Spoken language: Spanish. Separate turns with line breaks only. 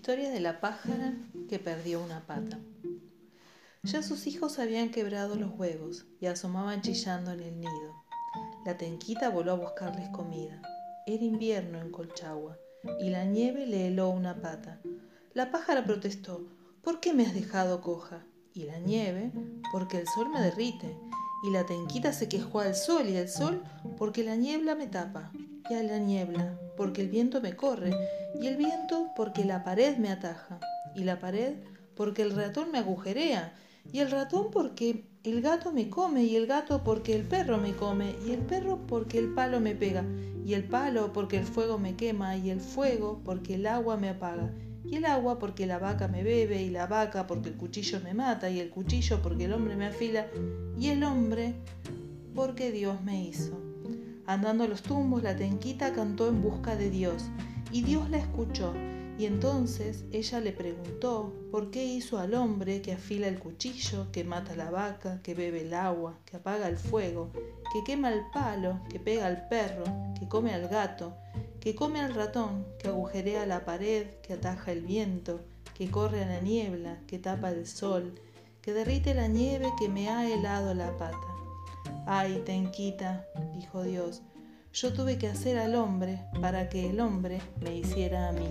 Historia de la pájara que perdió una pata. Ya sus hijos habían quebrado los huevos y asomaban chillando en el nido. La tenquita voló a buscarles comida. Era invierno en Colchagua y la nieve le heló una pata. La pájara protestó, ¿por qué me has dejado coja? Y la nieve, porque el sol me derrite. Y la tenquita se quejó al sol y al sol, porque la niebla me tapa. Y a la niebla, porque el viento me corre. Y el viento, porque la pared me ataja. Y la pared, porque el ratón me agujerea. Y el ratón, porque el gato me come. Y el gato, porque el perro me come. Y el perro, porque el palo me pega. Y el palo, porque el fuego me quema. Y el fuego, porque el agua me apaga y el agua porque la vaca me bebe, y la vaca porque el cuchillo me mata, y el cuchillo porque el hombre me afila, y el hombre porque Dios me hizo. Andando a los tumbos, la tenquita cantó en busca de Dios, y Dios la escuchó, y entonces ella le preguntó por qué hizo al hombre que afila el cuchillo, que mata la vaca, que bebe el agua, que apaga el fuego, que quema el palo, que pega al perro, que come al gato, que come al ratón, que agujerea la pared, que ataja el viento, que corre a la niebla, que tapa el sol, que derrite la nieve que me ha helado la pata. Ay, tenquita, dijo Dios, yo tuve que hacer al hombre para que el hombre me hiciera a mí.